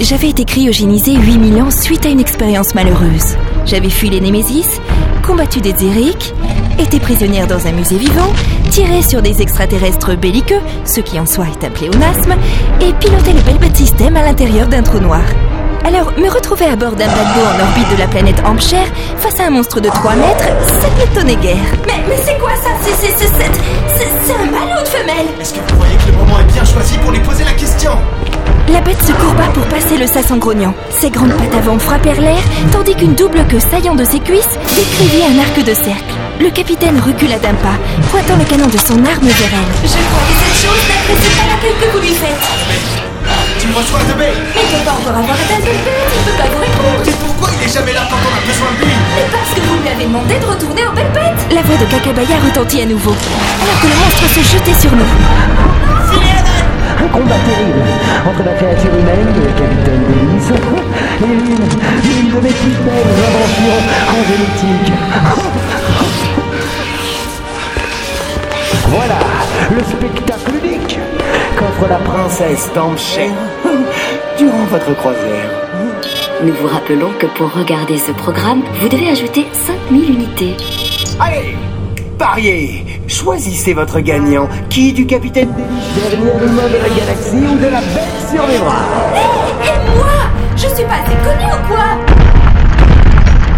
J'avais été cryogénisée 8000 ans suite à une expérience malheureuse. J'avais fui les Némésis, combattu des Zériques, été prisonnière dans un musée vivant, tiré sur des extraterrestres belliqueux, ce qui en soi est un pléonasme, et piloté le Belbet System à l'intérieur d'un trou noir. Alors, me retrouver à bord d'un paquebot en orbite de la planète Hampshire, face à un monstre de 3 mètres, ça ne m'étonnait guère. Mais, mais c'est quoi ça? C'est c'est- c'est- c'est- c'est- c'est un mâle ou de femelle Est-ce que vous croyez que le moment est bien choisi pour lui poser la question? La bête se courba pour passer le sas en grognant. Ses grandes pattes avant frappèrent l'air, tandis qu'une double queue saillant de ses cuisses décrivit un arc de cercle. Le capitaine recula d'un pas, pointant le canon de son arme vers elle. Je crois que cette chose n'apprécie pas l'accueil que vous lui faites. Me reçois de baie. Mais il ne peut pas encore avoir atteint de bête, il ne peut pas vous répondre. Et pourquoi il est jamais là quand on a besoin de lui. Mais parce que vous lui avez demandé de retourner au belle bête. La voix de Kakabaya retentit à nouveau, alors que le monstre se jetait sur nous. La princesse Tamcher durant votre croisière. Nous vous rappelons que pour regarder ce programme, vous devez ajouter 5000 unités. Allez, pariez Choisissez votre gagnant. Qui du capitaine Delis, dernier humain de la galaxie ou de la bête survivra Et moi Je suis pas assez connue ou quoi?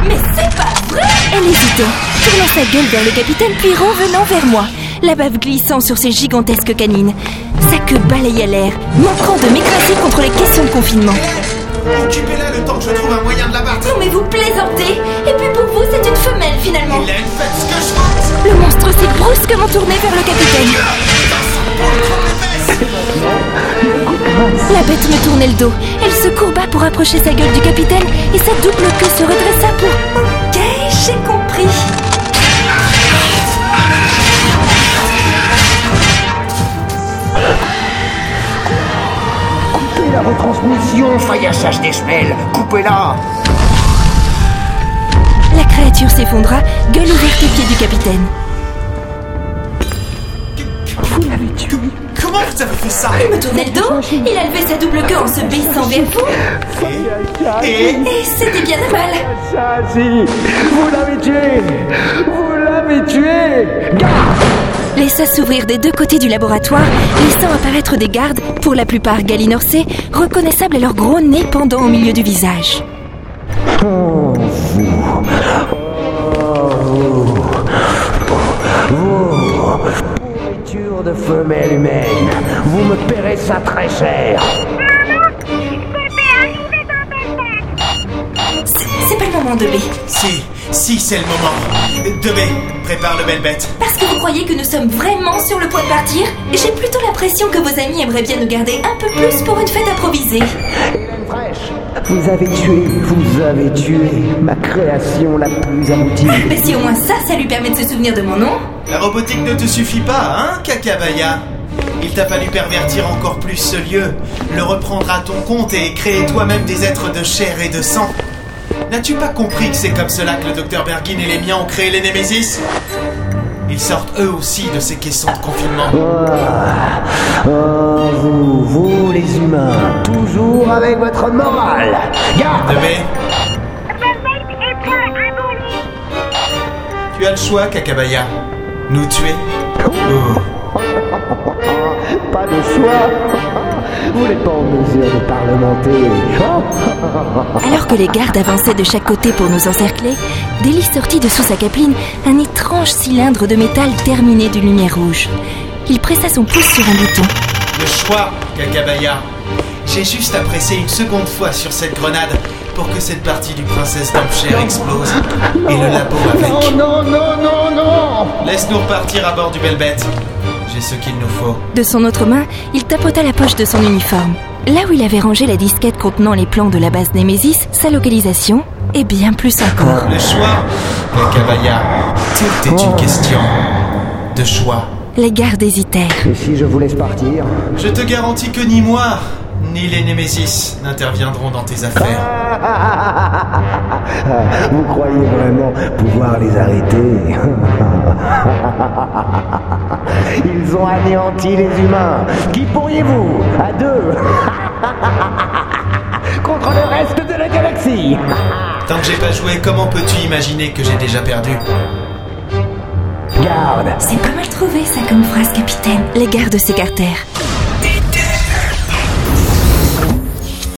Mais c'est pas vrai Elle hésitait, tournant sa gueule vers le capitaine puis revenant vers moi, la bave glissant sur ses gigantesques canines. Sa queue balayait l'air, manquant de m'écraser contre les questions de confinement. Occupez-la le temps que je trouve un moyen de la battre Non mais vous plaisantez Et puis pour vous, c'est une femelle finalement Hélène, faites ce que je souhaite Le monstre s'est brusquement tourné vers le capitaine. La bête me tournait le dos. Elle se courba pour approcher sa gueule du capitaine et sa double queue se redressa pour... Ok, j'ai compris? Coupez la retransmission, faillachage des semelles. Coupez-la. La créature s'effondra, gueule ouverte aux pieds du capitaine. Vous l'avez tué. Comment vous avez fait ça? Il me tournait le dos, il a levé sa double queue en se baissant vers vous, Et et? C'était bien mal. Ça, si. Vous l'avez tué Laissa s'ouvrir des deux côtés du laboratoire, laissant apparaître des gardes, pour la plupart galinorsés, reconnaissables à leur gros nez pendant au milieu du visage. Oh, vous Oh, vous Vous Pourriture de femelle humaine Vous me paierez ça très cher C'est c'est pas le moment de B. Si, si, c'est le moment Debé, prépare le belle bête Parce que vous croyez que nous sommes vraiment sur le point de partir? J'ai plutôt l'impression que vos amis aimeraient bien nous garder un peu plus pour une fête improvisée. Hélène Fraîche Vous avez tué, vous avez tué ma création la plus aboutie Mais si au moins ça, ça lui permet de se souvenir de mon nom. La robotique ne te suffit pas, hein, Kakabaya Il t'a fallu pervertir encore plus ce lieu, le reprendre à ton compte et créer toi-même des êtres de chair et de sang. N'as-tu pas compris que c'est comme cela que le docteur Bergin et les miens ont créé les Némésis? Ils sortent eux aussi de ces caissons de confinement. Oh, vous, vous les humains, toujours avec votre morale. Garde Debé Tu as le choix, Kakabaya. Nous tuer ou Pas de choix Vous n'êtes pas en mesure de parlementer Oh Alors que les gardes avançaient de chaque côté pour nous encercler, Deli sortit de sous sa capeline un étrange cylindre de métal terminé d'une lumière rouge. Il pressa son pouce sur un bouton. Le choix, Kakabaya. J'ai juste à presser une seconde fois sur cette grenade pour que cette partie du princesse d'Hampshire explose. Et le labo avec. Non, non, non, non, non Laisse-nous repartir à bord du belle ce qu'il nous faut. De son autre main, il tapota la poche de son uniforme. Là où il avait rangé la disquette contenant les plans de la base Némésis, sa localisation, et bien plus encore. Le choix, Kakabaya. Tout est une question de choix. Les gardes hésitèrent. Et si je vous laisse partir Je te garantis que ni moi, ni les Némésis n'interviendront dans tes affaires. Vous croyez vraiment pouvoir les arrêter? Ils ont anéanti les humains. Qui pourriez-vous? À deux merci. Tant que j'ai pas joué, comment peux-tu imaginer que j'ai déjà perdu? Garde. C'est pas mal trouvé ça comme phrase, capitaine. Les gardes s'écartèrent.